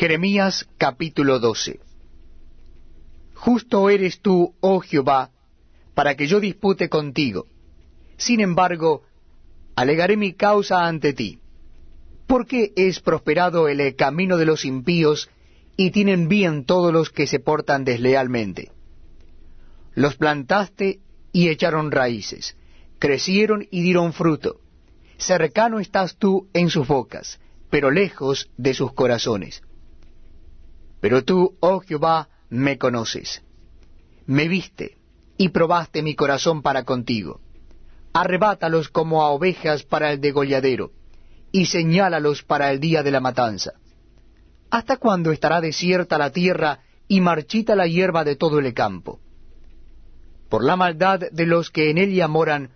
Jeremías capítulo 12 Justo eres tú, oh Jehová, para que yo dispute contigo. Sin embargo, alegaré mi causa ante ti. ¿Por qué es prosperado el camino de los impíos y tienen bien todos los que se portan deslealmente? Los plantaste y echaron raíces, crecieron y dieron fruto. Cercano estás tú en sus bocas, pero lejos de sus corazones. Pero tú, oh Jehová, me conoces. Me viste y probaste mi corazón para contigo. Arrebátalos como a ovejas para el degolladero, y señálalos para el día de la matanza. ¿Hasta cuándo estará desierta la tierra y marchita la hierba de todo el campo? Por la maldad de los que en ella moran,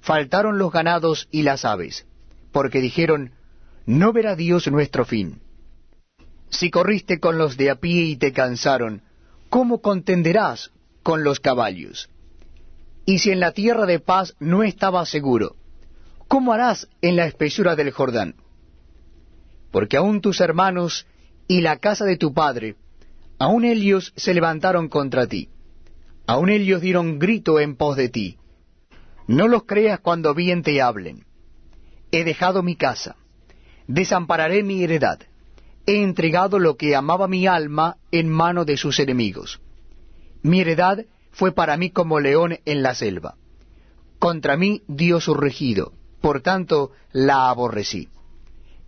faltaron los ganados y las aves, porque dijeron, no verá Dios nuestro fin. Si corriste con los de a pie y te cansaron, ¿cómo contenderás con los caballos? Y si en la tierra de paz no estabas seguro, ¿cómo harás en la espesura del Jordán? Porque aun tus hermanos y la casa de tu padre, aun ellos se levantaron contra ti, aun ellos dieron grito en pos de ti. No los creas cuando bien te hablen. He dejado mi casa, desampararé mi heredad, he entregado lo que amaba mi alma en mano de sus enemigos. Mi heredad fue para mí como león en la selva. Contra mí dio su regido, por tanto la aborrecí.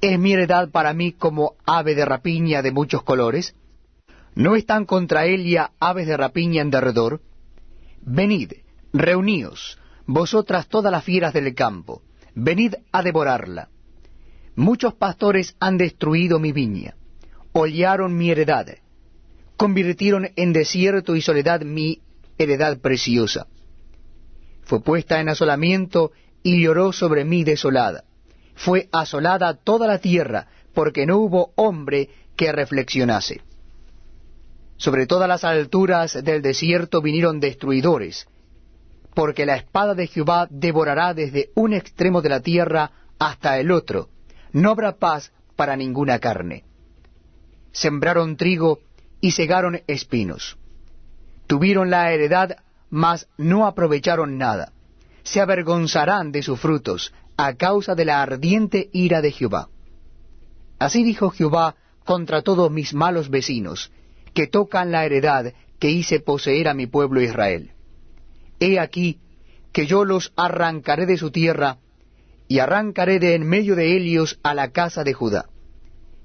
¿Es mi heredad para mí como ave de rapiña de muchos colores? ¿No están contra ella aves de rapiña en derredor? Venid, reuníos, vosotras todas las fieras del campo, venid a devorarla. Muchos pastores han destruido mi viña, hollaron mi heredad, convirtieron en desierto y soledad mi heredad preciosa. Fue puesta en asolamiento y lloró sobre mí desolada. Fue asolada toda la tierra, porque no hubo hombre que reflexionase. Sobre todas las alturas del desierto vinieron destruidores, porque la espada de Jehová devorará desde un extremo de la tierra hasta el otro, no habrá paz para ninguna carne. Sembraron trigo y cegaron espinos. Tuvieron la heredad, mas no aprovecharon nada. Se avergonzarán de sus frutos a causa de la ardiente ira de Jehová. Así dijo Jehová contra todos mis malos vecinos, que tocan la heredad que hice poseer a mi pueblo Israel. He aquí que yo los arrancaré de su tierra y arrancaré de en medio de ellos a la casa de Judá.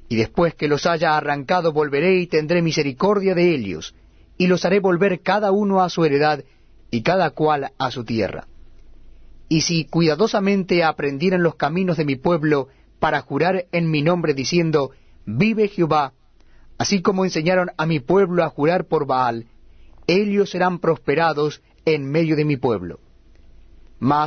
Y después que los haya arrancado volveré y tendré misericordia de ellos, y los haré volver cada uno a su heredad, y cada cual a su tierra. Y si cuidadosamente aprendieran los caminos de mi pueblo para jurar en mi nombre diciendo, Vive Jehová, así como enseñaron a mi pueblo a jurar por Baal, ellos serán prosperados en medio de mi pueblo. Mas